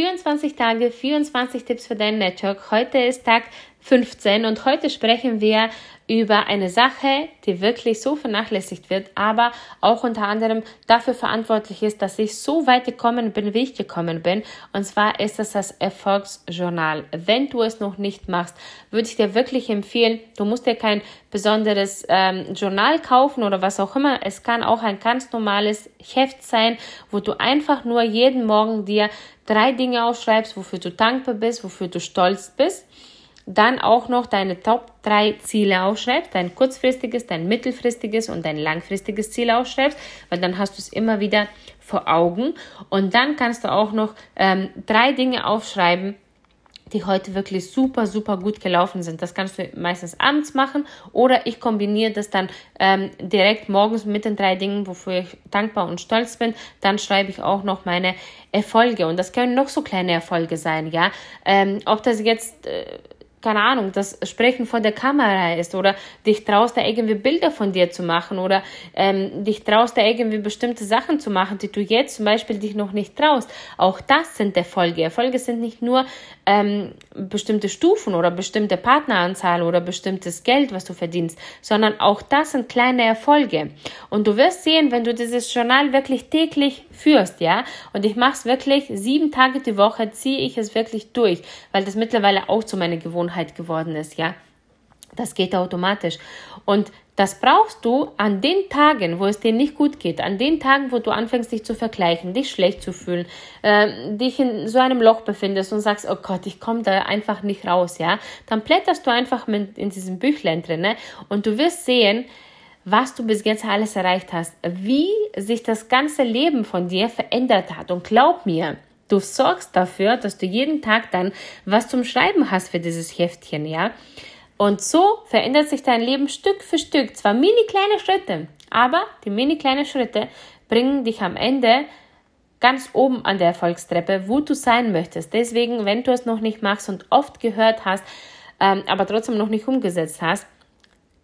24 Tage, 24 Tipps für dein Network. Heute ist Tag 15 und heute sprechen wir über eine Sache, die wirklich so vernachlässigt wird, aber auch unter anderem dafür verantwortlich ist, dass ich so weit gekommen bin, wie ich gekommen bin. Und zwar ist es das Erfolgsjournal. Wenn du es noch nicht machst, würde ich dir wirklich empfehlen, du musst dir kein besonderes ähm, Journal kaufen oder was auch immer. Es kann auch ein ganz normales Heft sein, wo du einfach nur jeden Morgen dir drei Dinge aufschreibst, wofür du dankbar bist, wofür du stolz bist dann auch noch deine Top 3 Ziele aufschreibst, dein kurzfristiges, dein mittelfristiges und dein langfristiges Ziel aufschreibst, weil dann hast du es immer wieder vor Augen. Und dann kannst du auch noch ähm, drei Dinge aufschreiben, die heute wirklich super, super gut gelaufen sind. Das kannst du meistens abends machen oder ich kombiniere das dann ähm, direkt morgens mit den drei Dingen, wofür ich dankbar und stolz bin. Dann schreibe ich auch noch meine Erfolge und das können noch so kleine Erfolge sein, ja. Ähm, ob das jetzt äh, keine Ahnung, das Sprechen vor der Kamera ist oder dich traust, da irgendwie Bilder von dir zu machen oder ähm, dich traust, da irgendwie bestimmte Sachen zu machen, die du jetzt zum Beispiel dich noch nicht traust. Auch das sind Erfolge. Erfolge sind nicht nur ähm, bestimmte Stufen oder bestimmte Partneranzahl oder bestimmtes Geld, was du verdienst, sondern auch das sind kleine Erfolge. Und du wirst sehen, wenn du dieses Journal wirklich täglich führst, ja, und ich mache es wirklich sieben Tage die Woche, ziehe ich es wirklich durch, weil das mittlerweile auch zu meiner Gewohnheit geworden ist, ja. Das geht automatisch. Und das brauchst du an den Tagen, wo es dir nicht gut geht, an den Tagen, wo du anfängst, dich zu vergleichen, dich schlecht zu fühlen, äh, dich in so einem Loch befindest und sagst, oh Gott, ich komme da einfach nicht raus, ja. Dann blätterst du einfach mit in diesem Büchlein drin ne? und du wirst sehen, was du bis jetzt alles erreicht hast, wie sich das ganze Leben von dir verändert hat. Und glaub mir, du sorgst dafür, dass du jeden Tag dann was zum Schreiben hast für dieses Heftchen, ja. Und so verändert sich dein Leben Stück für Stück. Zwar mini kleine Schritte, aber die mini kleinen Schritte bringen dich am Ende ganz oben an der Erfolgstreppe, wo du sein möchtest. Deswegen, wenn du es noch nicht machst und oft gehört hast, ähm, aber trotzdem noch nicht umgesetzt hast,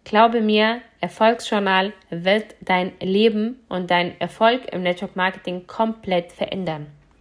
Glaube mir, Erfolgsjournal wird dein Leben und dein Erfolg im Network Marketing komplett verändern.